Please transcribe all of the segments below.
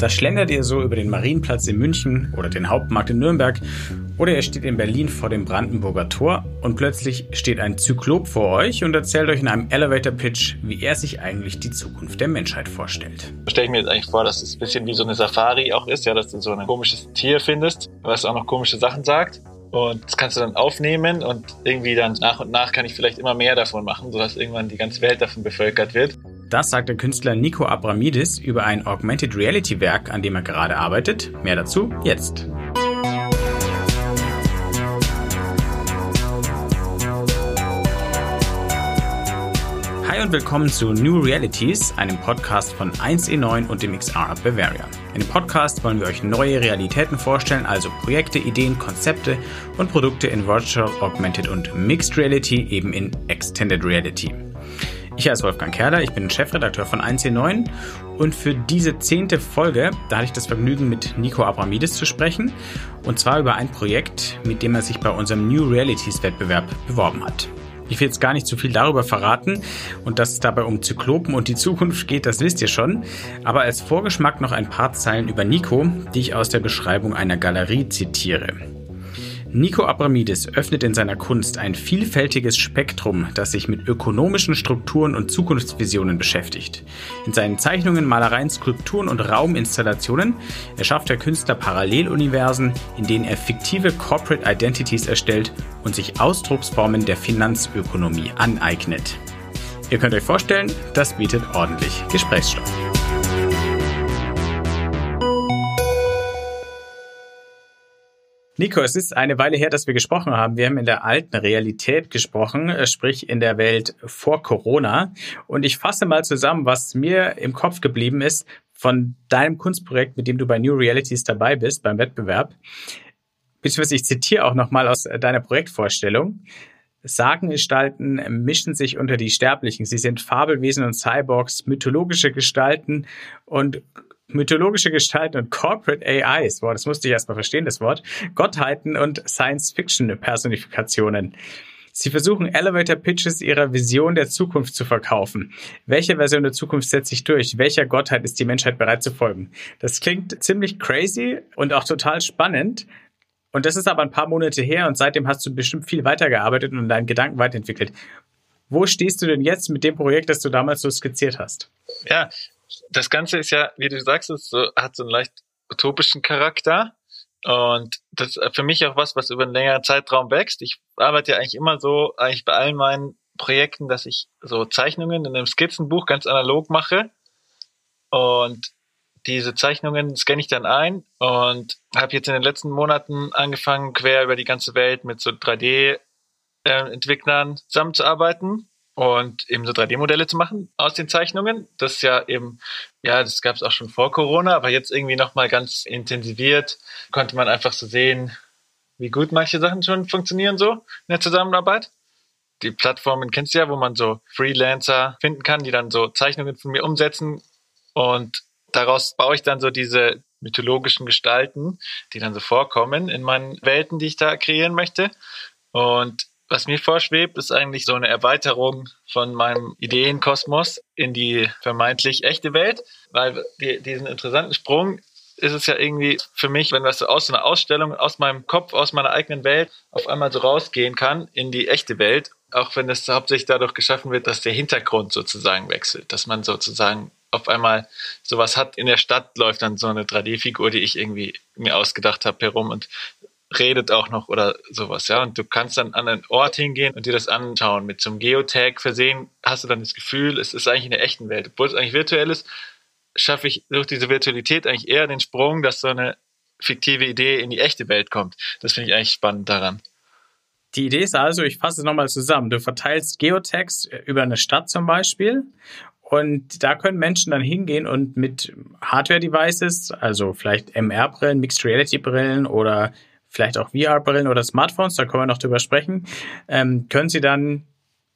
Da schlendert ihr so über den Marienplatz in München oder den Hauptmarkt in Nürnberg oder ihr steht in Berlin vor dem Brandenburger Tor und plötzlich steht ein Zyklop vor euch und erzählt euch in einem Elevator Pitch, wie er sich eigentlich die Zukunft der Menschheit vorstellt. Da stelle ich mir jetzt eigentlich vor, dass es ein bisschen wie so eine Safari auch ist, ja, dass du so ein komisches Tier findest, was auch noch komische Sachen sagt. Und das kannst du dann aufnehmen und irgendwie dann nach und nach kann ich vielleicht immer mehr davon machen, sodass irgendwann die ganze Welt davon bevölkert wird. Das sagt der Künstler Nico Abramidis über ein Augmented Reality Werk, an dem er gerade arbeitet. Mehr dazu jetzt. Hi und willkommen zu New Realities, einem Podcast von 1E9 und dem XR Bavaria. In dem Podcast wollen wir euch neue Realitäten vorstellen, also Projekte, Ideen, Konzepte und Produkte in Virtual, Augmented und Mixed Reality, eben in Extended Reality. Ich heiße Wolfgang Kerler, ich bin Chefredakteur von 1C9 und für diese zehnte Folge, da hatte ich das Vergnügen, mit Nico Abramidis zu sprechen und zwar über ein Projekt, mit dem er sich bei unserem New Realities Wettbewerb beworben hat. Ich will jetzt gar nicht zu viel darüber verraten und dass es dabei um Zyklopen und die Zukunft geht, das wisst ihr schon. Aber als Vorgeschmack noch ein paar Zeilen über Nico, die ich aus der Beschreibung einer Galerie zitiere. Nico Abramidis öffnet in seiner Kunst ein vielfältiges Spektrum, das sich mit ökonomischen Strukturen und Zukunftsvisionen beschäftigt. In seinen Zeichnungen, Malereien, Skulpturen und Rauminstallationen erschafft der Künstler Paralleluniversen, in denen er fiktive Corporate Identities erstellt und sich Ausdrucksformen der Finanzökonomie aneignet. Ihr könnt euch vorstellen, das bietet ordentlich Gesprächsstoff. Nico, es ist eine Weile her, dass wir gesprochen haben. Wir haben in der alten Realität gesprochen, äh, sprich in der Welt vor Corona. Und ich fasse mal zusammen, was mir im Kopf geblieben ist von deinem Kunstprojekt, mit dem du bei New Realities dabei bist, beim Wettbewerb. Beziehungsweise ich zitiere auch nochmal aus deiner Projektvorstellung. Sagengestalten mischen sich unter die Sterblichen. Sie sind Fabelwesen und Cyborgs, mythologische Gestalten und mythologische Gestalten und Corporate AIs, boah, das musste ich erstmal verstehen, das Wort, Gottheiten und Science-Fiction-Personifikationen. Sie versuchen Elevator Pitches ihrer Vision der Zukunft zu verkaufen. Welche Version der Zukunft setzt sich durch? Welcher Gottheit ist die Menschheit bereit zu folgen? Das klingt ziemlich crazy und auch total spannend. Und das ist aber ein paar Monate her und seitdem hast du bestimmt viel weitergearbeitet und deinen Gedanken weiterentwickelt. Wo stehst du denn jetzt mit dem Projekt, das du damals so skizziert hast? Ja, das Ganze ist ja, wie du sagst, es so, hat so einen leicht utopischen Charakter. Und das ist für mich auch was, was über einen längeren Zeitraum wächst. Ich arbeite ja eigentlich immer so, eigentlich bei allen meinen Projekten, dass ich so Zeichnungen in einem Skizzenbuch ganz analog mache. Und diese Zeichnungen scanne ich dann ein und habe jetzt in den letzten Monaten angefangen, quer über die ganze Welt mit so 3D-Entwicklern äh, zusammenzuarbeiten und eben so 3D-Modelle zu machen aus den Zeichnungen. Das ist ja eben, ja, das gab es auch schon vor Corona, aber jetzt irgendwie nochmal ganz intensiviert, konnte man einfach so sehen, wie gut manche Sachen schon funktionieren so in der Zusammenarbeit. Die Plattformen kennst du ja, wo man so Freelancer finden kann, die dann so Zeichnungen von mir umsetzen und daraus baue ich dann so diese mythologischen Gestalten, die dann so vorkommen in meinen Welten, die ich da kreieren möchte. Und was mir vorschwebt, ist eigentlich so eine Erweiterung von meinem Ideenkosmos in die vermeintlich echte Welt, weil die, diesen interessanten Sprung ist es ja irgendwie für mich, wenn das aus so einer Ausstellung, aus meinem Kopf, aus meiner eigenen Welt auf einmal so rausgehen kann in die echte Welt, auch wenn es hauptsächlich dadurch geschaffen wird, dass der Hintergrund sozusagen wechselt, dass man sozusagen auf einmal sowas hat. In der Stadt läuft dann so eine 3D-Figur, die ich irgendwie mir ausgedacht habe, herum und redet auch noch oder sowas, ja. Und du kannst dann an einen Ort hingehen und dir das anschauen. Mit so einem Geotag versehen hast du dann das Gefühl, es ist eigentlich in der echten Welt. Obwohl es eigentlich virtuell ist, schaffe ich durch diese Virtualität eigentlich eher den Sprung, dass so eine fiktive Idee in die echte Welt kommt. Das finde ich eigentlich spannend daran. Die Idee ist also, ich fasse es nochmal zusammen. Du verteilst Geotags über eine Stadt zum Beispiel und da können Menschen dann hingehen und mit Hardware-Devices, also vielleicht MR-Brillen, Mixed Reality-Brillen oder vielleicht auch VR-Brillen oder Smartphones, da können wir noch drüber sprechen, ähm, können Sie dann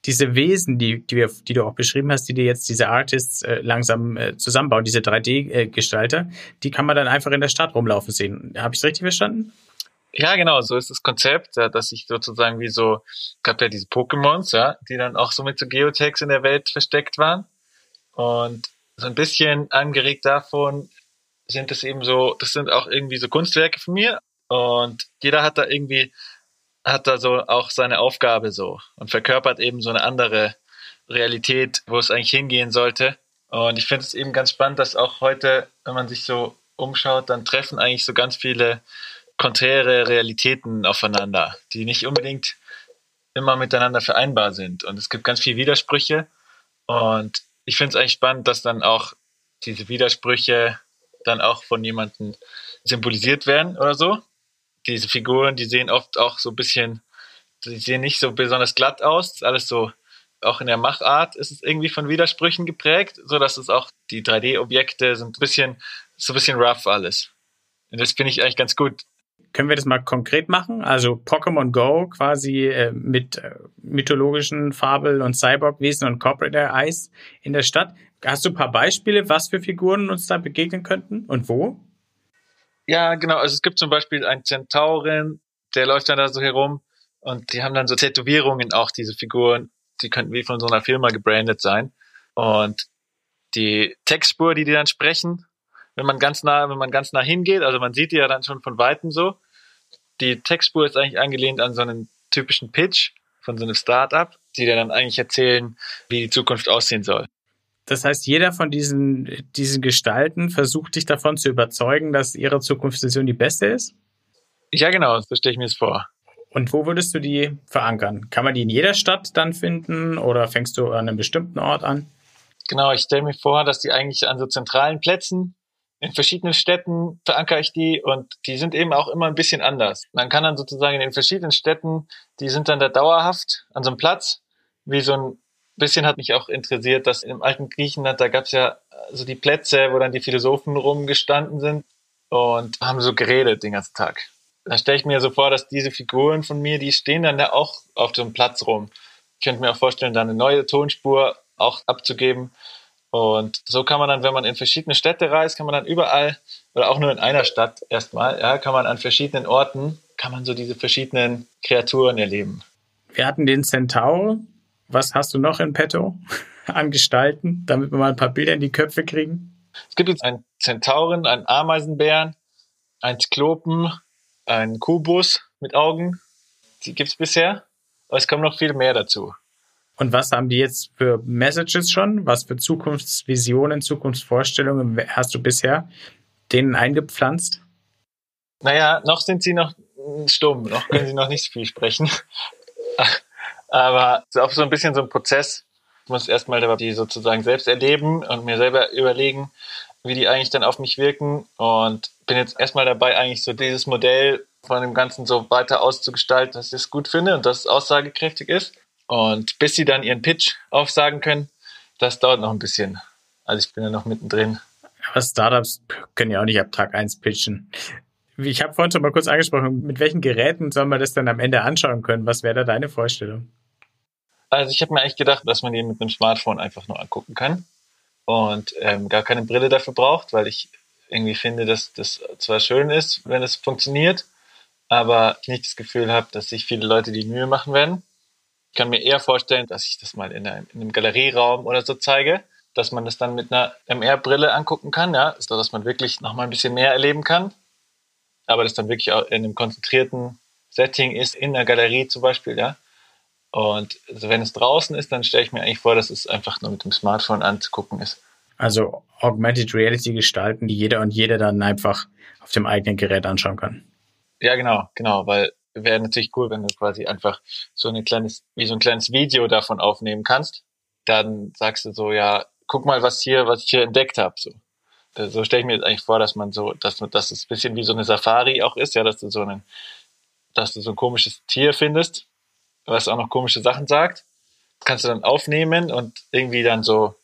diese Wesen, die, die, wir, die du auch beschrieben hast, die dir jetzt diese Artists äh, langsam äh, zusammenbauen, diese 3D-Gestalter, die kann man dann einfach in der Stadt rumlaufen sehen. Habe ich es richtig verstanden? Ja, genau, so ist das Konzept, ja, dass ich sozusagen wie so, gab ja diese Pokémons, ja, die dann auch so mit so Geotags in der Welt versteckt waren. Und so ein bisschen angeregt davon sind es eben so, das sind auch irgendwie so Kunstwerke von mir und jeder hat da irgendwie, hat da so auch seine Aufgabe so und verkörpert eben so eine andere Realität, wo es eigentlich hingehen sollte. Und ich finde es eben ganz spannend, dass auch heute, wenn man sich so umschaut, dann treffen eigentlich so ganz viele konträre Realitäten aufeinander, die nicht unbedingt immer miteinander vereinbar sind. Und es gibt ganz viele Widersprüche. Und ich finde es eigentlich spannend, dass dann auch diese Widersprüche dann auch von jemandem symbolisiert werden oder so. Diese Figuren, die sehen oft auch so ein bisschen, die sehen nicht so besonders glatt aus. Alles so, auch in der Machart ist es irgendwie von Widersprüchen geprägt, so dass es auch die 3D-Objekte sind ein bisschen, so ein bisschen rough alles. Und das finde ich eigentlich ganz gut. Können wir das mal konkret machen? Also Pokémon Go quasi äh, mit äh, mythologischen Fabel- und Cyborg-Wesen und Corporate Eyes in der Stadt. Hast du ein paar Beispiele, was für Figuren uns da begegnen könnten und wo? Ja, genau. Also es gibt zum Beispiel einen Zentauren, der läuft dann da so herum und die haben dann so Tätowierungen auch, diese Figuren. Die könnten wie von so einer Firma gebrandet sein. Und die Textspur, die die dann sprechen, wenn man ganz nah, wenn man ganz nah hingeht, also man sieht die ja dann schon von Weitem so. Die Textspur ist eigentlich angelehnt an so einen typischen Pitch von so einem Startup, die dann eigentlich erzählen, wie die Zukunft aussehen soll. Das heißt, jeder von diesen, diesen Gestalten versucht dich davon zu überzeugen, dass ihre Zukunftsvision die beste ist? Ja, genau, so stelle ich mir es vor. Und wo würdest du die verankern? Kann man die in jeder Stadt dann finden oder fängst du an einem bestimmten Ort an? Genau, ich stelle mir vor, dass die eigentlich an so zentralen Plätzen in verschiedenen Städten verankere ich die und die sind eben auch immer ein bisschen anders. Man kann dann sozusagen in den verschiedenen Städten, die sind dann da dauerhaft an so einem Platz, wie so ein bisschen hat mich auch interessiert, dass im alten Griechenland, da gab es ja so die Plätze, wo dann die Philosophen rumgestanden sind und haben so geredet den ganzen Tag. Da stelle ich mir so vor, dass diese Figuren von mir, die stehen dann da auch auf einem Platz rum. Ich könnte mir auch vorstellen, da eine neue Tonspur auch abzugeben und so kann man dann, wenn man in verschiedene Städte reist, kann man dann überall oder auch nur in einer Stadt erstmal, ja, kann man an verschiedenen Orten, kann man so diese verschiedenen Kreaturen erleben. Wir hatten den Centaur. Was hast du noch in petto an Gestalten, damit wir mal ein paar Bilder in die Köpfe kriegen? Es gibt jetzt einen Zentauren, einen Ameisenbären, einen Sklopen, einen Kubus mit Augen. Die gibt es bisher. Aber es kommen noch viel mehr dazu. Und was haben die jetzt für Messages schon? Was für Zukunftsvisionen, Zukunftsvorstellungen hast du bisher denen eingepflanzt? Naja, noch sind sie noch stumm, noch können sie noch nicht so viel sprechen. Aber es ist auch so ein bisschen so ein Prozess. Ich muss erstmal die sozusagen selbst erleben und mir selber überlegen, wie die eigentlich dann auf mich wirken. Und bin jetzt erstmal dabei, eigentlich so dieses Modell von dem Ganzen so weiter auszugestalten, dass ich es gut finde und dass es aussagekräftig ist. Und bis sie dann ihren Pitch aufsagen können, das dauert noch ein bisschen. Also ich bin ja noch mittendrin. Aber Startups können ja auch nicht ab Tag 1 pitchen. Ich habe vorhin schon mal kurz angesprochen, mit welchen Geräten soll man das dann am Ende anschauen können? Was wäre da deine Vorstellung? Also ich habe mir eigentlich gedacht, dass man die mit einem Smartphone einfach nur angucken kann und ähm, gar keine Brille dafür braucht, weil ich irgendwie finde, dass das zwar schön ist, wenn es funktioniert, aber ich nicht das Gefühl habe, dass sich viele Leute die Mühe machen werden. Ich kann mir eher vorstellen, dass ich das mal in einem, in einem Galerieraum oder so zeige, dass man das dann mit einer MR-Brille angucken kann, ja, so dass man wirklich noch mal ein bisschen mehr erleben kann. Aber das dann wirklich auch in einem konzentrierten Setting ist, in der Galerie zum Beispiel, ja. Und also wenn es draußen ist, dann stelle ich mir eigentlich vor, dass es einfach nur mit dem Smartphone anzugucken ist. Also Augmented Reality gestalten, die jeder und jede dann einfach auf dem eigenen Gerät anschauen kann. Ja, genau, genau, weil wäre natürlich cool, wenn du quasi einfach so ein kleines, wie so ein kleines Video davon aufnehmen kannst. Dann sagst du so, ja, guck mal, was hier, was ich hier entdeckt habe. So, so stelle ich mir jetzt eigentlich vor, dass man so, dass, dass es ein bisschen wie so eine Safari auch ist, ja, dass du so ein, dass du so ein komisches Tier findest, was auch noch komische Sachen sagt. Das kannst du dann aufnehmen und irgendwie dann so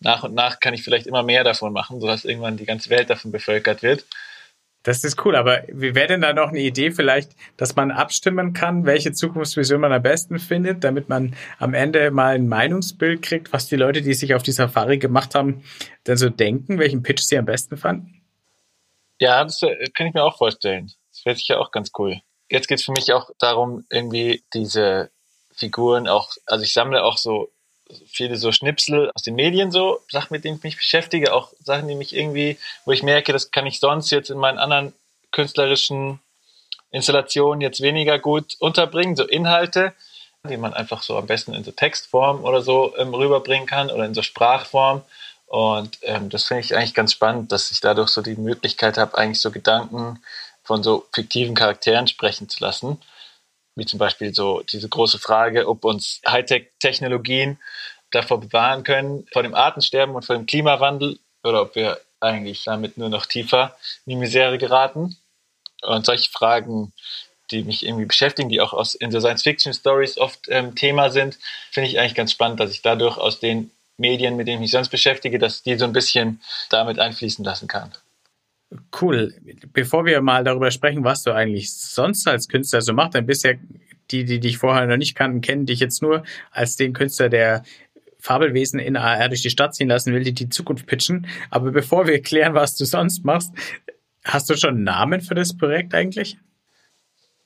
nach und nach kann ich vielleicht immer mehr davon machen, sodass irgendwann die ganze Welt davon bevölkert wird. Das ist cool, aber wie wäre denn da noch eine Idee vielleicht, dass man abstimmen kann, welche Zukunftsvision man am besten findet, damit man am Ende mal ein Meinungsbild kriegt, was die Leute, die sich auf die Safari gemacht haben, denn so denken, welchen Pitch sie am besten fanden? Ja, das äh, kann ich mir auch vorstellen. Das wäre sicher auch ganz cool. Jetzt geht es für mich auch darum, irgendwie diese Figuren auch, also ich sammle auch so viele so Schnipsel aus den Medien, so Sachen, mit denen ich mich beschäftige, auch Sachen, die mich irgendwie, wo ich merke, das kann ich sonst jetzt in meinen anderen künstlerischen Installationen jetzt weniger gut unterbringen, so Inhalte, die man einfach so am besten in so Textform oder so ähm, rüberbringen kann oder in so Sprachform. Und ähm, das finde ich eigentlich ganz spannend, dass ich dadurch so die Möglichkeit habe, eigentlich so Gedanken von so fiktiven Charakteren sprechen zu lassen. Wie zum Beispiel so diese große Frage, ob uns Hightech-Technologien davor bewahren können, vor dem Artensterben und vor dem Klimawandel oder ob wir eigentlich damit nur noch tiefer in die Misere geraten. Und solche Fragen, die mich irgendwie beschäftigen, die auch aus, in so Science-Fiction-Stories oft ähm, Thema sind, finde ich eigentlich ganz spannend, dass ich dadurch aus den Medien, mit denen ich mich sonst beschäftige, dass die so ein bisschen damit einfließen lassen kann. Cool. Bevor wir mal darüber sprechen, was du eigentlich sonst als Künstler so machst, dann bisher die, die dich vorher noch nicht kannten, kennen dich jetzt nur als den Künstler, der Fabelwesen in AR durch die Stadt ziehen lassen will, die die Zukunft pitchen. Aber bevor wir klären, was du sonst machst, hast du schon einen Namen für das Projekt eigentlich?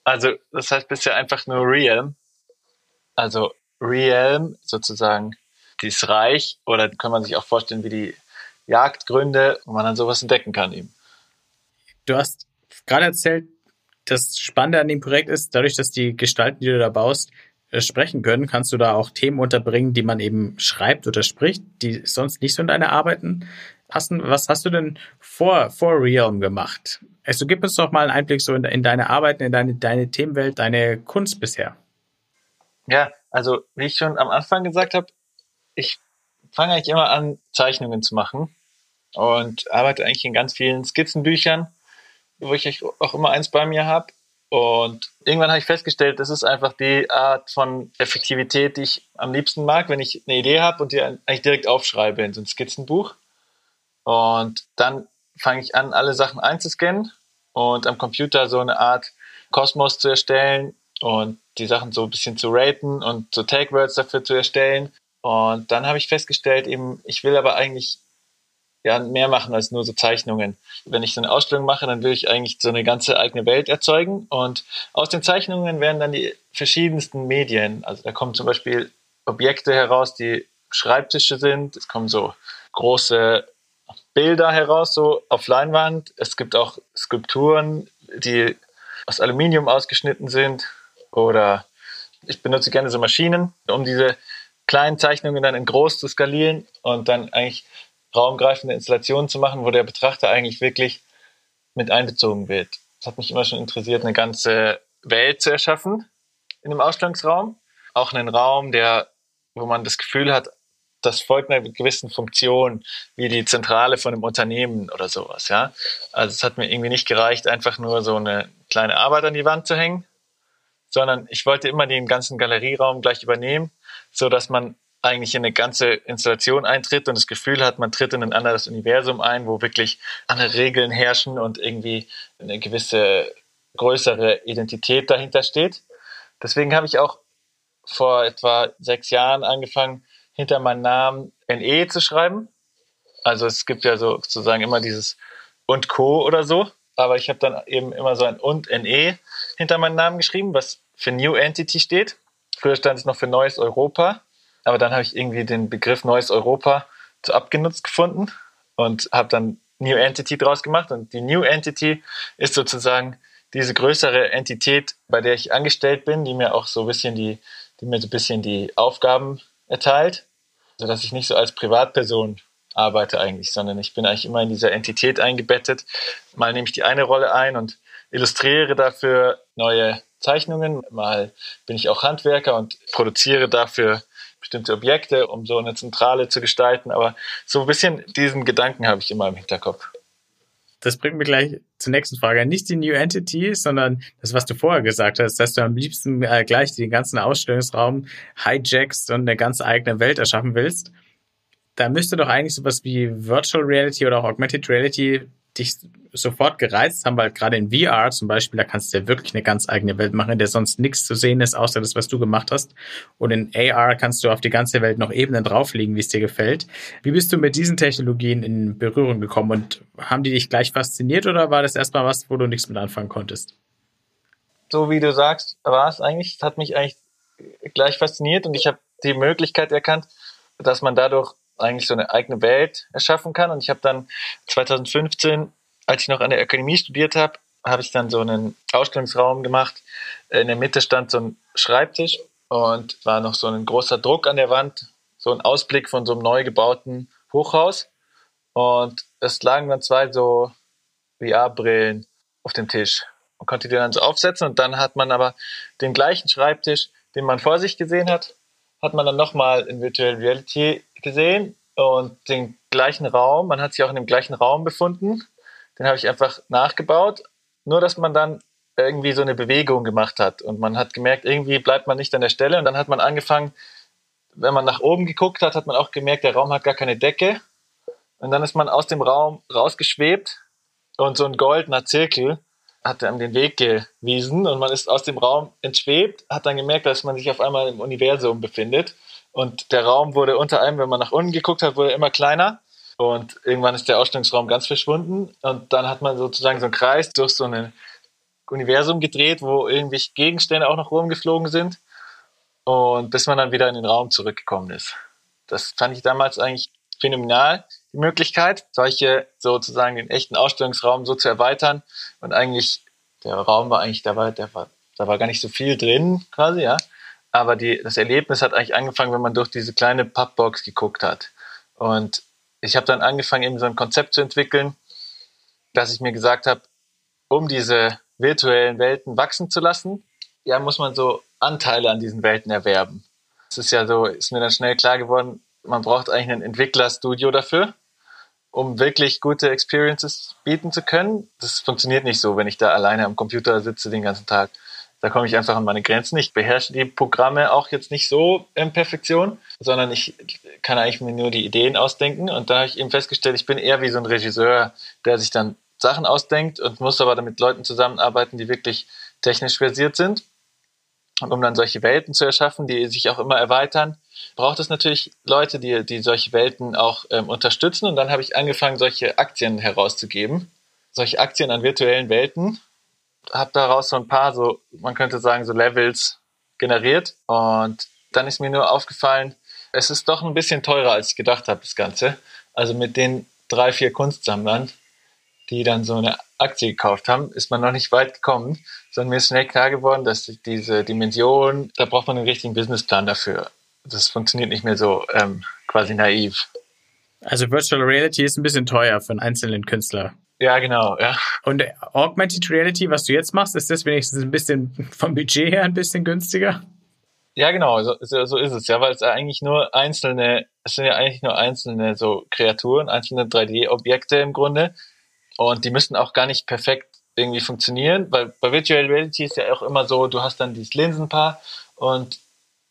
Also, das heißt bisher einfach nur Realm. Also, Realm sozusagen dieses Reich oder kann man sich auch vorstellen wie die Jagdgründe, wo man dann sowas entdecken kann eben. Du hast gerade erzählt, das Spannende an dem Projekt ist, dadurch, dass die Gestalten, die du da baust, äh, sprechen können, kannst du da auch Themen unterbringen, die man eben schreibt oder spricht, die sonst nicht so in deine Arbeiten passen. Was hast du denn vor, vor Realm gemacht? Also gib uns doch mal einen Einblick so in, in deine Arbeiten, in deine, deine Themenwelt, deine Kunst bisher. Ja, also wie ich schon am Anfang gesagt habe, ich fange eigentlich immer an, Zeichnungen zu machen und arbeite eigentlich in ganz vielen Skizzenbüchern, wo ich auch immer eins bei mir habe. Und irgendwann habe ich festgestellt, das ist einfach die Art von Effektivität, die ich am liebsten mag, wenn ich eine Idee habe und die eigentlich direkt aufschreibe in so ein Skizzenbuch. Und dann fange ich an, alle Sachen einzuscannen und am Computer so eine Art Kosmos zu erstellen und die Sachen so ein bisschen zu raten und so Tag-Words dafür zu erstellen und dann habe ich festgestellt, eben, ich will aber eigentlich ja, mehr machen als nur so Zeichnungen. Wenn ich so eine Ausstellung mache, dann will ich eigentlich so eine ganze eigene Welt erzeugen. Und aus den Zeichnungen werden dann die verschiedensten Medien. Also da kommen zum Beispiel Objekte heraus, die Schreibtische sind. Es kommen so große Bilder heraus, so auf Leinwand. Es gibt auch Skulpturen, die aus Aluminium ausgeschnitten sind. Oder ich benutze gerne so Maschinen, um diese kleinen Zeichnungen dann in groß zu skalieren und dann eigentlich raumgreifende Installationen zu machen, wo der Betrachter eigentlich wirklich mit einbezogen wird. Es hat mich immer schon interessiert, eine ganze Welt zu erschaffen in einem Ausstellungsraum. Auch einen Raum, der, wo man das Gefühl hat, das folgt einer gewissen Funktion, wie die Zentrale von einem Unternehmen oder sowas, ja. Also es hat mir irgendwie nicht gereicht, einfach nur so eine kleine Arbeit an die Wand zu hängen, sondern ich wollte immer den ganzen Galerieraum gleich übernehmen so dass man eigentlich in eine ganze Installation eintritt und das Gefühl hat, man tritt in ein anderes Universum ein, wo wirklich andere Regeln herrschen und irgendwie eine gewisse größere Identität dahinter steht. Deswegen habe ich auch vor etwa sechs Jahren angefangen, hinter meinem Namen NE zu schreiben. Also es gibt ja so sozusagen immer dieses und Co. oder so. Aber ich habe dann eben immer so ein und NE hinter meinem Namen geschrieben, was für New Entity steht. Früher stand es noch für Neues Europa, aber dann habe ich irgendwie den Begriff Neues Europa zu abgenutzt gefunden und habe dann New Entity draus gemacht. Und die New Entity ist sozusagen diese größere Entität, bei der ich angestellt bin, die mir auch so ein bisschen die, die mir so ein bisschen die Aufgaben erteilt, sodass ich nicht so als Privatperson arbeite eigentlich, sondern ich bin eigentlich immer in dieser Entität eingebettet. Mal nehme ich die eine Rolle ein und illustriere dafür neue Zeichnungen, mal bin ich auch Handwerker und produziere dafür bestimmte Objekte, um so eine Zentrale zu gestalten. Aber so ein bisschen diesen Gedanken habe ich immer im Hinterkopf. Das bringt mich gleich zur nächsten Frage. Nicht die New Entity, sondern das, was du vorher gesagt hast, dass du am liebsten äh, gleich den ganzen Ausstellungsraum hijackst und eine ganz eigene Welt erschaffen willst. Da müsste doch eigentlich sowas wie Virtual Reality oder auch Augmented Reality dich sofort gereizt haben, weil gerade in VR zum Beispiel, da kannst du ja wirklich eine ganz eigene Welt machen, in der sonst nichts zu sehen ist, außer das, was du gemacht hast. Und in AR kannst du auf die ganze Welt noch Ebenen drauflegen, wie es dir gefällt. Wie bist du mit diesen Technologien in Berührung gekommen und haben die dich gleich fasziniert oder war das erstmal was, wo du nichts mit anfangen konntest? So wie du sagst, war es eigentlich, hat mich eigentlich gleich fasziniert und ich habe die Möglichkeit erkannt, dass man dadurch eigentlich so eine eigene Welt erschaffen kann. Und ich habe dann 2015, als ich noch an der Akademie studiert habe, habe ich dann so einen Ausstellungsraum gemacht. In der Mitte stand so ein Schreibtisch und war noch so ein großer Druck an der Wand, so ein Ausblick von so einem neu gebauten Hochhaus. Und es lagen dann zwei so VR-Brillen auf dem Tisch. Man konnte die dann so aufsetzen und dann hat man aber den gleichen Schreibtisch, den man vor sich gesehen hat, hat man dann nochmal in Virtual Reality gesehen und den gleichen Raum. Man hat sich auch in dem gleichen Raum befunden. Den habe ich einfach nachgebaut. Nur, dass man dann irgendwie so eine Bewegung gemacht hat und man hat gemerkt, irgendwie bleibt man nicht an der Stelle und dann hat man angefangen, wenn man nach oben geguckt hat, hat man auch gemerkt, der Raum hat gar keine Decke und dann ist man aus dem Raum rausgeschwebt und so ein goldener Zirkel hat einem den Weg gewiesen und man ist aus dem Raum entschwebt, hat dann gemerkt, dass man sich auf einmal im Universum befindet. Und der Raum wurde unter einem, wenn man nach unten geguckt hat, wurde immer kleiner. Und irgendwann ist der Ausstellungsraum ganz verschwunden. Und dann hat man sozusagen so einen Kreis durch so ein Universum gedreht, wo irgendwelche Gegenstände auch noch rumgeflogen sind. Und bis man dann wieder in den Raum zurückgekommen ist. Das fand ich damals eigentlich phänomenal, die Möglichkeit, solche sozusagen den echten Ausstellungsraum so zu erweitern. Und eigentlich, der Raum war eigentlich, da war, der war, da war gar nicht so viel drin, quasi, ja. Aber die, das Erlebnis hat eigentlich angefangen, wenn man durch diese kleine Pappbox geguckt hat. Und ich habe dann angefangen, eben so ein Konzept zu entwickeln, dass ich mir gesagt habe, um diese virtuellen Welten wachsen zu lassen, ja, muss man so Anteile an diesen Welten erwerben. Es ist ja so, ist mir dann schnell klar geworden, man braucht eigentlich ein Entwicklerstudio dafür, um wirklich gute Experiences bieten zu können. Das funktioniert nicht so, wenn ich da alleine am Computer sitze den ganzen Tag. Da komme ich einfach an meine Grenzen. Ich beherrsche die Programme auch jetzt nicht so in Perfektion, sondern ich kann eigentlich mir nur die Ideen ausdenken. Und da habe ich eben festgestellt, ich bin eher wie so ein Regisseur, der sich dann Sachen ausdenkt und muss aber damit Leuten zusammenarbeiten, die wirklich technisch versiert sind. Und um dann solche Welten zu erschaffen, die sich auch immer erweitern, braucht es natürlich Leute, die, die solche Welten auch ähm, unterstützen. Und dann habe ich angefangen, solche Aktien herauszugeben. Solche Aktien an virtuellen Welten. Habe daraus so ein paar, so, man könnte sagen, so Levels generiert. Und dann ist mir nur aufgefallen, es ist doch ein bisschen teurer, als ich gedacht habe, das Ganze. Also mit den drei, vier Kunstsammlern, die dann so eine Aktie gekauft haben, ist man noch nicht weit gekommen, sondern mir ist schnell klar geworden, dass diese Dimension, da braucht man einen richtigen Businessplan dafür. Das funktioniert nicht mehr so ähm, quasi naiv. Also Virtual Reality ist ein bisschen teuer für einen einzelnen Künstler. Ja, genau, ja. Und Augmented Reality, was du jetzt machst, ist das wenigstens ein bisschen vom Budget her ein bisschen günstiger? Ja, genau, so, so ist es ja, weil es eigentlich nur einzelne, es sind ja eigentlich nur einzelne so Kreaturen, einzelne 3D-Objekte im Grunde, und die müssen auch gar nicht perfekt irgendwie funktionieren, weil bei Virtual Reality ist ja auch immer so, du hast dann dieses Linsenpaar und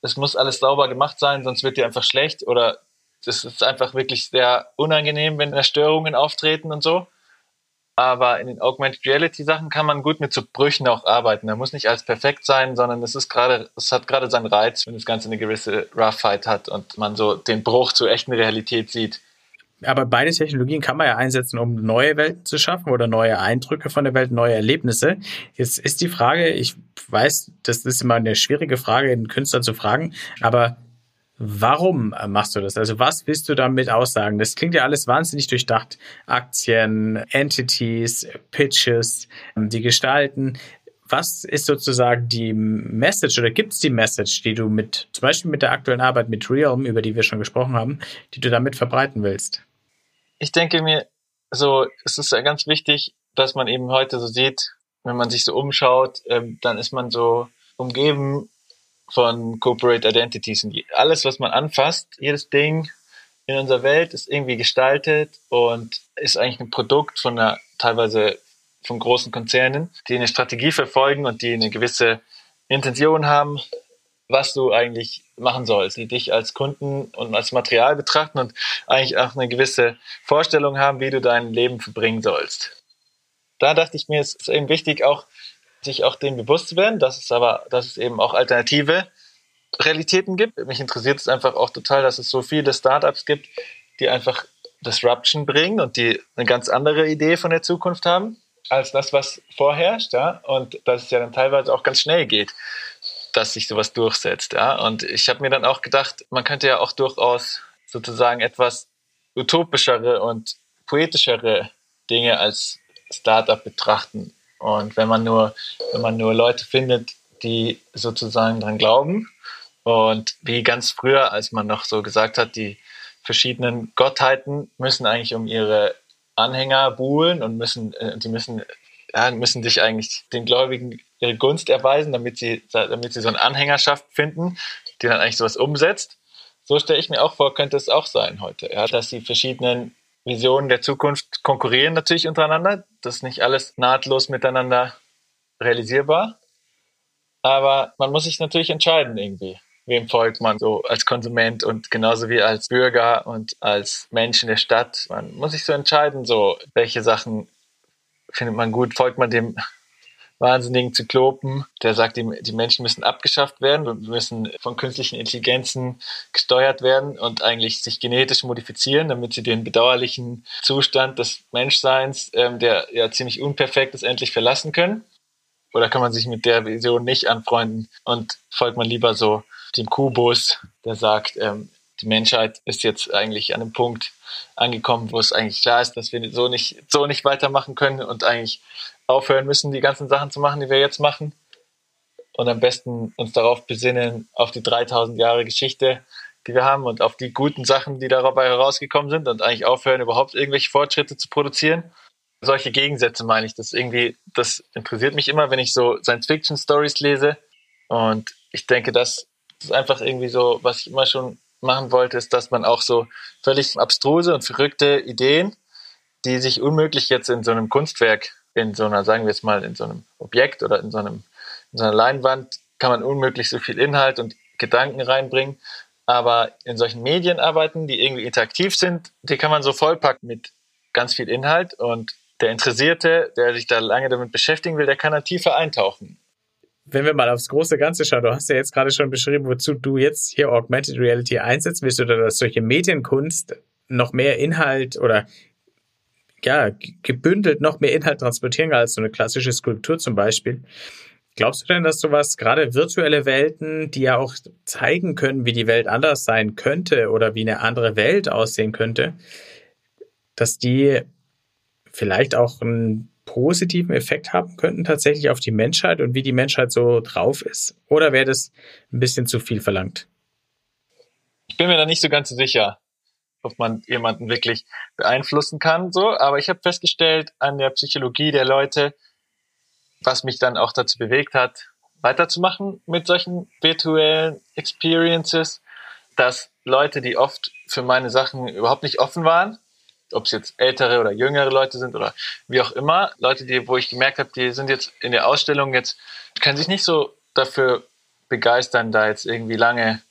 es muss alles sauber gemacht sein, sonst wird dir einfach schlecht oder es ist einfach wirklich sehr unangenehm, wenn da Störungen auftreten und so. Aber in den Augmented Reality Sachen kann man gut mit so Brüchen auch arbeiten. Da muss nicht alles perfekt sein, sondern es ist gerade, es hat gerade seinen Reiz, wenn das Ganze eine gewisse Roughheit hat und man so den Bruch zur echten Realität sieht. Aber beide Technologien kann man ja einsetzen, um neue Welten zu schaffen oder neue Eindrücke von der Welt, neue Erlebnisse. Jetzt ist die Frage, ich weiß, das ist immer eine schwierige Frage, einen Künstler zu fragen, aber Warum machst du das? Also was willst du damit aussagen? Das klingt ja alles wahnsinnig durchdacht. Aktien, Entities, Pitches, die Gestalten. Was ist sozusagen die Message oder gibt es die Message, die du mit, zum Beispiel mit der aktuellen Arbeit mit Realm, über die wir schon gesprochen haben, die du damit verbreiten willst? ich denke mir, so, es ist ja ganz wichtig, dass man eben heute so sieht, wenn man sich so umschaut, ähm, dann ist man so umgeben von Corporate Identities und alles, was man anfasst, jedes Ding in unserer Welt ist irgendwie gestaltet und ist eigentlich ein Produkt von einer teilweise von großen Konzernen, die eine Strategie verfolgen und die eine gewisse Intention haben, was du eigentlich machen sollst, die dich als Kunden und als Material betrachten und eigentlich auch eine gewisse Vorstellung haben, wie du dein Leben verbringen sollst. Da dachte ich mir, es ist eben wichtig, auch sich auch dem bewusst zu werden, dass es aber, dass es eben auch alternative Realitäten gibt. Mich interessiert es einfach auch total, dass es so viele Startups gibt, die einfach Disruption bringen und die eine ganz andere Idee von der Zukunft haben als das, was vorherrscht, ja, und dass es ja dann teilweise auch ganz schnell geht dass sich sowas durchsetzt. Ja? Und ich habe mir dann auch gedacht, man könnte ja auch durchaus sozusagen etwas utopischere und poetischere Dinge als Startup betrachten. Und wenn man nur, wenn man nur Leute findet, die sozusagen dran glauben und wie ganz früher, als man noch so gesagt hat, die verschiedenen Gottheiten müssen eigentlich um ihre Anhänger buhlen und müssen, äh, die müssen, ja, müssen sich eigentlich den Gläubigen ihre Gunst erweisen, damit sie, damit sie so eine Anhängerschaft finden, die dann eigentlich sowas umsetzt. So stelle ich mir auch vor, könnte es auch sein heute, ja, dass die verschiedenen Visionen der Zukunft konkurrieren natürlich untereinander. Das ist nicht alles nahtlos miteinander realisierbar. Aber man muss sich natürlich entscheiden irgendwie, wem folgt man so als Konsument und genauso wie als Bürger und als Mensch in der Stadt. Man muss sich so entscheiden, so welche Sachen findet man gut, folgt man dem wahnsinnigen Zyklopen, der sagt, die, die Menschen müssen abgeschafft werden müssen von künstlichen Intelligenzen gesteuert werden und eigentlich sich genetisch modifizieren, damit sie den bedauerlichen Zustand des Menschseins, ähm, der ja ziemlich unperfekt ist, endlich verlassen können. Oder kann man sich mit der Vision nicht anfreunden und folgt man lieber so dem Kubus, der sagt, ähm, die Menschheit ist jetzt eigentlich an einem Punkt angekommen, wo es eigentlich klar ist, dass wir so nicht, so nicht weitermachen können und eigentlich aufhören müssen, die ganzen Sachen zu machen, die wir jetzt machen. Und am besten uns darauf besinnen, auf die 3000 Jahre Geschichte, die wir haben und auf die guten Sachen, die dabei herausgekommen sind und eigentlich aufhören, überhaupt irgendwelche Fortschritte zu produzieren. Solche Gegensätze meine ich, das irgendwie, das interessiert mich immer, wenn ich so Science-Fiction-Stories lese. Und ich denke, das ist einfach irgendwie so, was ich immer schon machen wollte, ist, dass man auch so völlig abstruse und verrückte Ideen, die sich unmöglich jetzt in so einem Kunstwerk in so einer, sagen wir jetzt mal, in so einem Objekt oder in so, einem, in so einer Leinwand kann man unmöglich so viel Inhalt und Gedanken reinbringen. Aber in solchen Medienarbeiten, die irgendwie interaktiv sind, die kann man so vollpacken mit ganz viel Inhalt und der Interessierte, der sich da lange damit beschäftigen will, der kann da tiefer eintauchen. Wenn wir mal aufs große Ganze schauen, du hast ja jetzt gerade schon beschrieben, wozu du jetzt hier Augmented Reality einsetzen willst oder dass solche Medienkunst noch mehr Inhalt oder ja, gebündelt noch mehr Inhalt transportieren als so eine klassische Skulptur zum Beispiel. Glaubst du denn, dass sowas, gerade virtuelle Welten, die ja auch zeigen können, wie die Welt anders sein könnte oder wie eine andere Welt aussehen könnte, dass die vielleicht auch einen positiven Effekt haben könnten tatsächlich auf die Menschheit und wie die Menschheit so drauf ist? Oder wäre das ein bisschen zu viel verlangt? Ich bin mir da nicht so ganz sicher ob man jemanden wirklich beeinflussen kann, so. Aber ich habe festgestellt an der Psychologie der Leute, was mich dann auch dazu bewegt hat, weiterzumachen mit solchen virtuellen Experiences, dass Leute, die oft für meine Sachen überhaupt nicht offen waren, ob es jetzt ältere oder jüngere Leute sind oder wie auch immer, Leute, die, wo ich gemerkt habe, die sind jetzt in der Ausstellung jetzt, können sich nicht so dafür begeistern, da jetzt irgendwie lange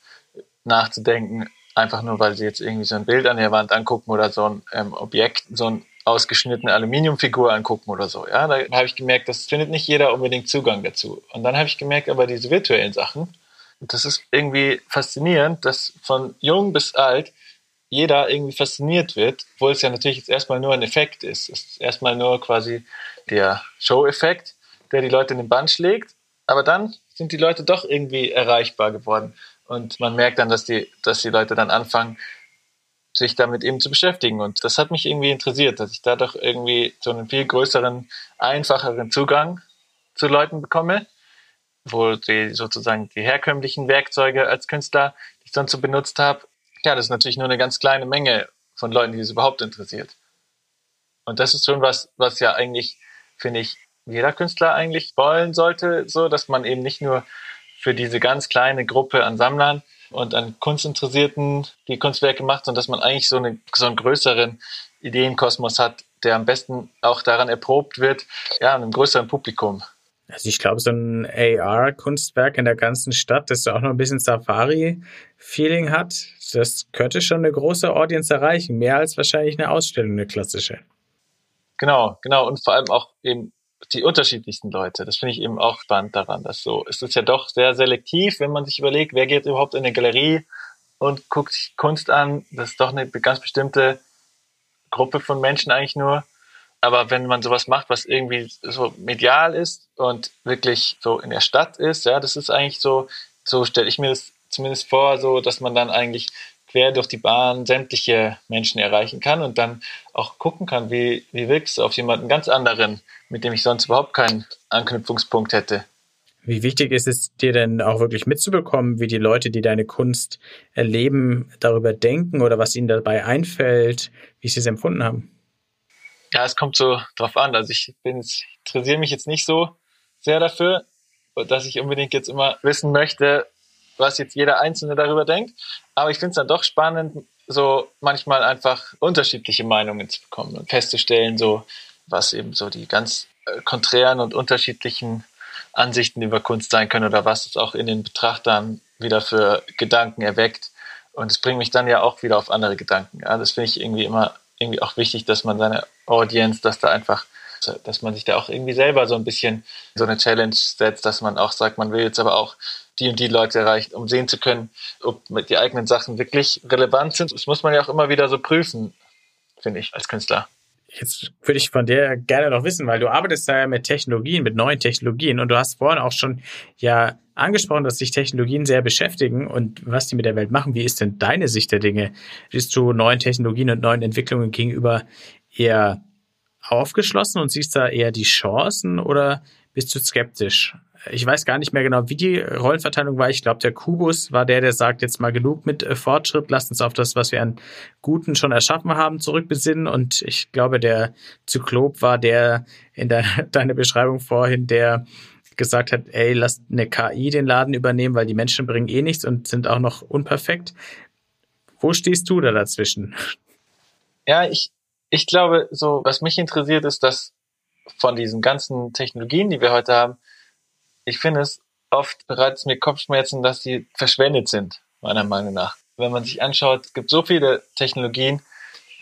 nachzudenken, einfach nur, weil sie jetzt irgendwie so ein Bild an der Wand angucken oder so ein ähm, Objekt, so ein ausgeschnittene Aluminiumfigur angucken oder so. Ja, da habe ich gemerkt, das findet nicht jeder unbedingt Zugang dazu. Und dann habe ich gemerkt, aber diese virtuellen Sachen, das ist irgendwie faszinierend, dass von jung bis alt jeder irgendwie fasziniert wird, obwohl es ja natürlich jetzt erstmal nur ein Effekt ist. Es ist erstmal nur quasi der Show-Effekt, der die Leute in den Band schlägt. Aber dann sind die Leute doch irgendwie erreichbar geworden. Und man merkt dann, dass die, dass die Leute dann anfangen, sich damit eben zu beschäftigen. Und das hat mich irgendwie interessiert, dass ich dadurch irgendwie so einen viel größeren, einfacheren Zugang zu Leuten bekomme, wo die sozusagen die herkömmlichen Werkzeuge als Künstler, die ich sonst so benutzt habe, ja, das ist natürlich nur eine ganz kleine Menge von Leuten, die es überhaupt interessiert. Und das ist schon was, was ja eigentlich, finde ich, jeder Künstler eigentlich wollen sollte, so, dass man eben nicht nur für diese ganz kleine Gruppe an Sammlern und an Kunstinteressierten die Kunstwerke macht, sondern dass man eigentlich so, eine, so einen größeren Ideenkosmos hat, der am besten auch daran erprobt wird, ja, einem größeren Publikum. Also ich glaube, so ein AR-Kunstwerk in der ganzen Stadt, das auch noch ein bisschen Safari-Feeling hat, das könnte schon eine große Audience erreichen, mehr als wahrscheinlich eine Ausstellung, eine klassische. Genau, genau. Und vor allem auch eben die unterschiedlichsten Leute. Das finde ich eben auch spannend daran, dass so, es ist ja doch sehr selektiv, wenn man sich überlegt, wer geht überhaupt in eine Galerie und guckt sich Kunst an. Das ist doch eine ganz bestimmte Gruppe von Menschen eigentlich nur. Aber wenn man sowas macht, was irgendwie so medial ist und wirklich so in der Stadt ist, ja, das ist eigentlich so, so stelle ich mir das zumindest vor, so, dass man dann eigentlich quer durch die Bahn sämtliche Menschen erreichen kann und dann auch gucken kann, wie, wie wirkt es auf jemanden ganz anderen, mit dem ich sonst überhaupt keinen Anknüpfungspunkt hätte. Wie wichtig ist es dir denn auch wirklich mitzubekommen, wie die Leute, die deine Kunst erleben, darüber denken oder was ihnen dabei einfällt, wie sie es empfunden haben? Ja, es kommt so drauf an. Also ich bin jetzt, interessiere mich jetzt nicht so sehr dafür, dass ich unbedingt jetzt immer wissen möchte, was jetzt jeder Einzelne darüber denkt. Aber ich finde es dann doch spannend, so manchmal einfach unterschiedliche Meinungen zu bekommen und festzustellen, so was eben so die ganz äh, konträren und unterschiedlichen Ansichten über Kunst sein können oder was es auch in den Betrachtern wieder für Gedanken erweckt. Und es bringt mich dann ja auch wieder auf andere Gedanken. Ja, das finde ich irgendwie immer irgendwie auch wichtig, dass man seine Audience, dass da einfach, dass man sich da auch irgendwie selber so ein bisschen so eine Challenge setzt, dass man auch sagt, man will jetzt aber auch die und die Leute erreichen, um sehen zu können, ob die eigenen Sachen wirklich relevant sind. Das muss man ja auch immer wieder so prüfen, finde ich, als Künstler. Jetzt würde ich von dir gerne noch wissen, weil du arbeitest da ja mit Technologien, mit neuen Technologien und du hast vorhin auch schon ja angesprochen, dass sich Technologien sehr beschäftigen und was die mit der Welt machen. Wie ist denn deine Sicht der Dinge? Bist du neuen Technologien und neuen Entwicklungen gegenüber eher aufgeschlossen und siehst da eher die Chancen oder bist du skeptisch? Ich weiß gar nicht mehr genau, wie die Rollenverteilung war. Ich glaube, der Kubus war der, der sagt, jetzt mal genug mit äh, Fortschritt, lasst uns auf das, was wir an Guten schon erschaffen haben, zurückbesinnen. Und ich glaube, der Zyklop war der in de deiner Beschreibung vorhin, der gesagt hat, ey, lasst eine KI den Laden übernehmen, weil die Menschen bringen eh nichts und sind auch noch unperfekt. Wo stehst du da dazwischen? Ja, ich, ich glaube, so, was mich interessiert, ist, dass von diesen ganzen Technologien, die wir heute haben, ich finde es oft bereits mir Kopfschmerzen, dass sie verschwendet sind, meiner Meinung nach. Wenn man sich anschaut, es gibt so viele Technologien,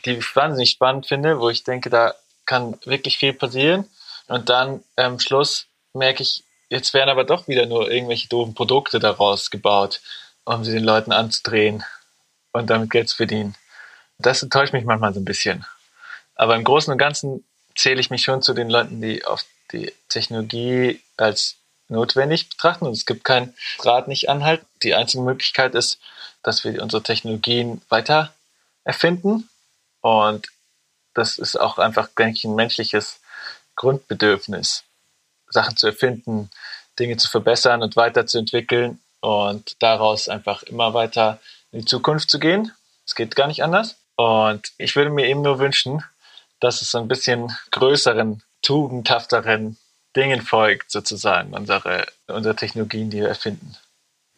die ich wahnsinnig spannend finde, wo ich denke, da kann wirklich viel passieren. Und dann am Schluss merke ich, jetzt werden aber doch wieder nur irgendwelche doofen Produkte daraus gebaut, um sie den Leuten anzudrehen und damit Geld zu verdienen. Das enttäuscht mich manchmal so ein bisschen. Aber im Großen und Ganzen zähle ich mich schon zu den Leuten, die auf die Technologie als notwendig betrachten und es gibt kein Rad nicht anhalten. Die einzige Möglichkeit ist, dass wir unsere Technologien weiter erfinden und das ist auch einfach, denke ich, ein menschliches Grundbedürfnis, Sachen zu erfinden, Dinge zu verbessern und weiterzuentwickeln und daraus einfach immer weiter in die Zukunft zu gehen. Es geht gar nicht anders. Und ich würde mir eben nur wünschen, dass es so ein bisschen größeren, tugendhafteren Dingen folgt, sozusagen, unsere, unsere Technologien, die wir erfinden.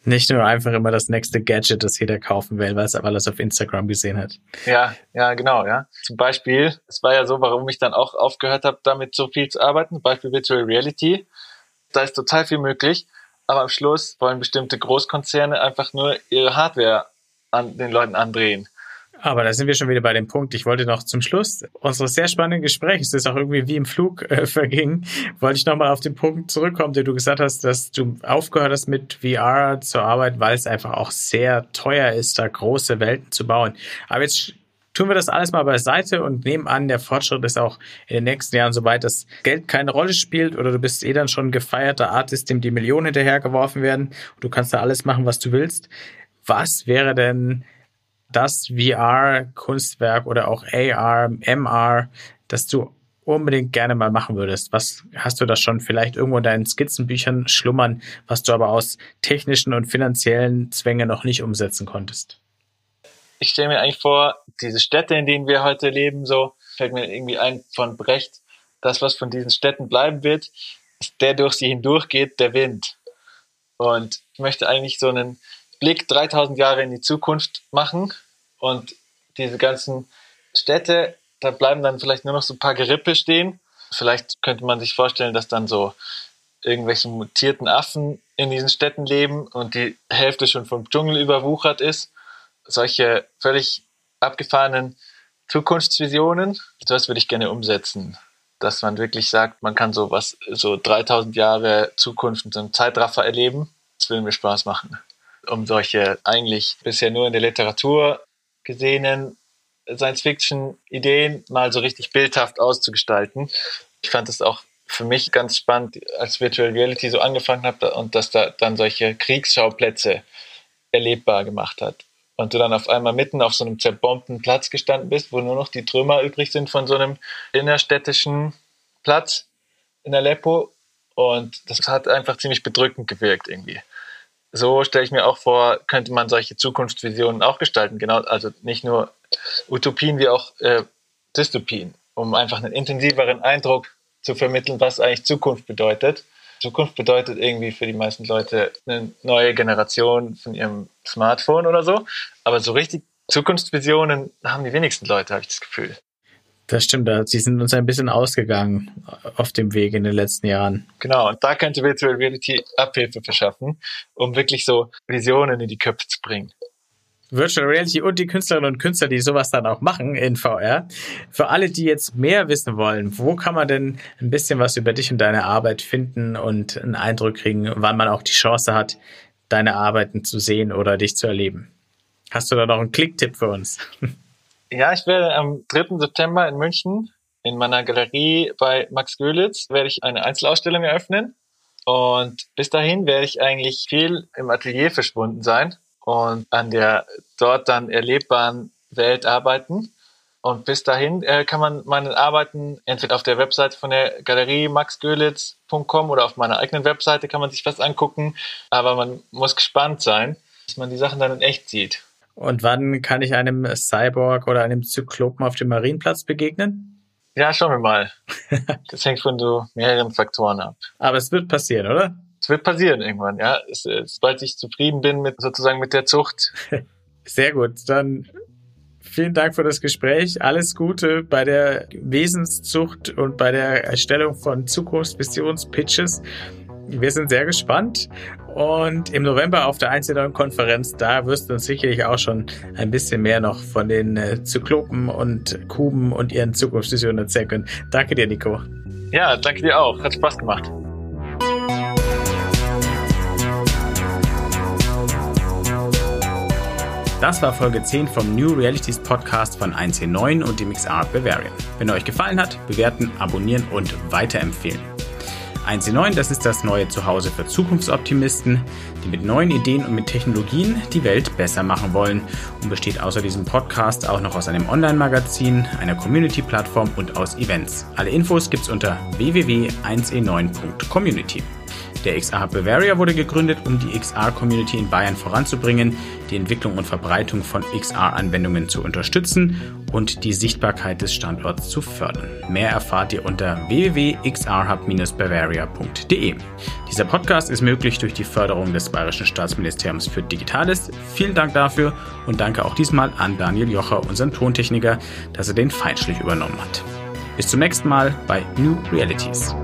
Nicht nur einfach immer das nächste Gadget, das jeder kaufen will, weil es aber alles auf Instagram gesehen hat. Ja, ja, genau, ja. Zum Beispiel, es war ja so, warum ich dann auch aufgehört habe, damit so viel zu arbeiten, Beispiel Virtual Reality. Da ist total viel möglich, aber am Schluss wollen bestimmte Großkonzerne einfach nur ihre Hardware an den Leuten andrehen. Aber da sind wir schon wieder bei dem Punkt. Ich wollte noch zum Schluss unseres sehr spannenden Gesprächs, das auch irgendwie wie im Flug äh, verging, wollte ich nochmal auf den Punkt zurückkommen, den du gesagt hast, dass du aufgehört hast mit VR zu arbeiten, weil es einfach auch sehr teuer ist, da große Welten zu bauen. Aber jetzt tun wir das alles mal beiseite und nehmen an, der Fortschritt ist auch in den nächsten Jahren so weit, dass Geld keine Rolle spielt oder du bist eh dann schon ein gefeierter Artist, dem die Millionen hinterhergeworfen werden und du kannst da alles machen, was du willst. Was wäre denn das VR-Kunstwerk oder auch AR, MR, das du unbedingt gerne mal machen würdest? Was hast du da schon vielleicht irgendwo in deinen Skizzenbüchern schlummern, was du aber aus technischen und finanziellen Zwängen noch nicht umsetzen konntest? Ich stelle mir eigentlich vor, diese Städte, in denen wir heute leben, so fällt mir irgendwie ein von Brecht, das, was von diesen Städten bleiben wird, ist der durch sie hindurchgeht, der Wind. Und ich möchte eigentlich so einen Blick 3000 Jahre in die Zukunft machen und diese ganzen Städte, da bleiben dann vielleicht nur noch so ein paar Gerippe stehen. Vielleicht könnte man sich vorstellen, dass dann so irgendwelche mutierten Affen in diesen Städten leben und die Hälfte schon vom Dschungel überwuchert ist. Solche völlig abgefahrenen Zukunftsvisionen, das würde ich gerne umsetzen. Dass man wirklich sagt, man kann so was, so 3000 Jahre Zukunft in so einem Zeitraffer erleben. Das würde mir Spaß machen um solche eigentlich bisher nur in der Literatur gesehenen Science-Fiction-Ideen mal so richtig bildhaft auszugestalten. Ich fand es auch für mich ganz spannend, als Virtual Reality so angefangen habe und dass da dann solche Kriegsschauplätze erlebbar gemacht hat. und du dann auf einmal mitten auf so einem zerbombten Platz gestanden bist, wo nur noch die Trümmer übrig sind von so einem innerstädtischen Platz in Aleppo. Und das hat einfach ziemlich bedrückend gewirkt irgendwie. So stelle ich mir auch vor, könnte man solche Zukunftsvisionen auch gestalten. Genau, also nicht nur Utopien wie auch äh, Dystopien, um einfach einen intensiveren Eindruck zu vermitteln, was eigentlich Zukunft bedeutet. Zukunft bedeutet irgendwie für die meisten Leute eine neue Generation von ihrem Smartphone oder so. Aber so richtig Zukunftsvisionen haben die wenigsten Leute, habe ich das Gefühl. Das stimmt, sie sind uns ein bisschen ausgegangen auf dem Weg in den letzten Jahren. Genau, und da könnte Virtual Reality Abhilfe verschaffen, um wirklich so Visionen in die Köpfe zu bringen. Virtual Reality und die Künstlerinnen und Künstler, die sowas dann auch machen in VR. Für alle, die jetzt mehr wissen wollen, wo kann man denn ein bisschen was über dich und deine Arbeit finden und einen Eindruck kriegen, wann man auch die Chance hat, deine Arbeiten zu sehen oder dich zu erleben? Hast du da noch einen Klicktipp für uns? Ja, ich werde am 3. September in München in meiner Galerie bei Max Görlitz werde ich eine Einzelausstellung eröffnen. Und bis dahin werde ich eigentlich viel im Atelier verschwunden sein und an der dort dann erlebbaren Welt arbeiten. Und bis dahin äh, kann man meine Arbeiten entweder auf der Webseite von der Galerie maxgölitz.com oder auf meiner eigenen Webseite kann man sich was angucken. Aber man muss gespannt sein, dass man die Sachen dann in echt sieht. Und wann kann ich einem Cyborg oder einem Zyklopen auf dem Marienplatz begegnen? Ja, schauen wir mal. Das hängt von so mehreren Faktoren ab. Aber es wird passieren, oder? Es wird passieren irgendwann, ja. Es, sobald ich zufrieden bin mit sozusagen mit der Zucht. Sehr gut. Dann vielen Dank für das Gespräch. Alles Gute bei der Wesenszucht und bei der Erstellung von Zukunftsvisionspitches. Wir sind sehr gespannt. Und im November auf der einzelnen Konferenz, da wirst du uns sicherlich auch schon ein bisschen mehr noch von den äh, Zyklopen und Kuben und ihren Zukunftsvisionen erzählen können. Danke dir, Nico. Ja, danke dir auch. Hat Spaß gemacht. Das war Folge 10 vom New Realities Podcast von 1C9 und dem XR Bavarian. Wenn er euch gefallen hat, bewerten, abonnieren und weiterempfehlen. 1C9, das ist das neue Zuhause für Zukunftsoptimisten, die mit neuen Ideen und mit Technologien die Welt besser machen wollen und besteht außer diesem Podcast auch noch aus einem Online-Magazin, einer Community-Plattform und aus Events. Alle Infos gibt's unter www.1e9.community. Der XR Bavaria wurde gegründet, um die XR-Community in Bayern voranzubringen, die Entwicklung und Verbreitung von XR-Anwendungen zu unterstützen und die Sichtbarkeit des Standorts zu fördern. Mehr erfahrt ihr unter www.xrhub-bavaria.de. Dieser Podcast ist möglich durch die Förderung des Bayerischen Staatsministeriums für Digitales. Vielen Dank dafür und danke auch diesmal an Daniel Jocher, unseren Tontechniker, dass er den Feinschliff übernommen hat. Bis zum nächsten Mal bei New Realities.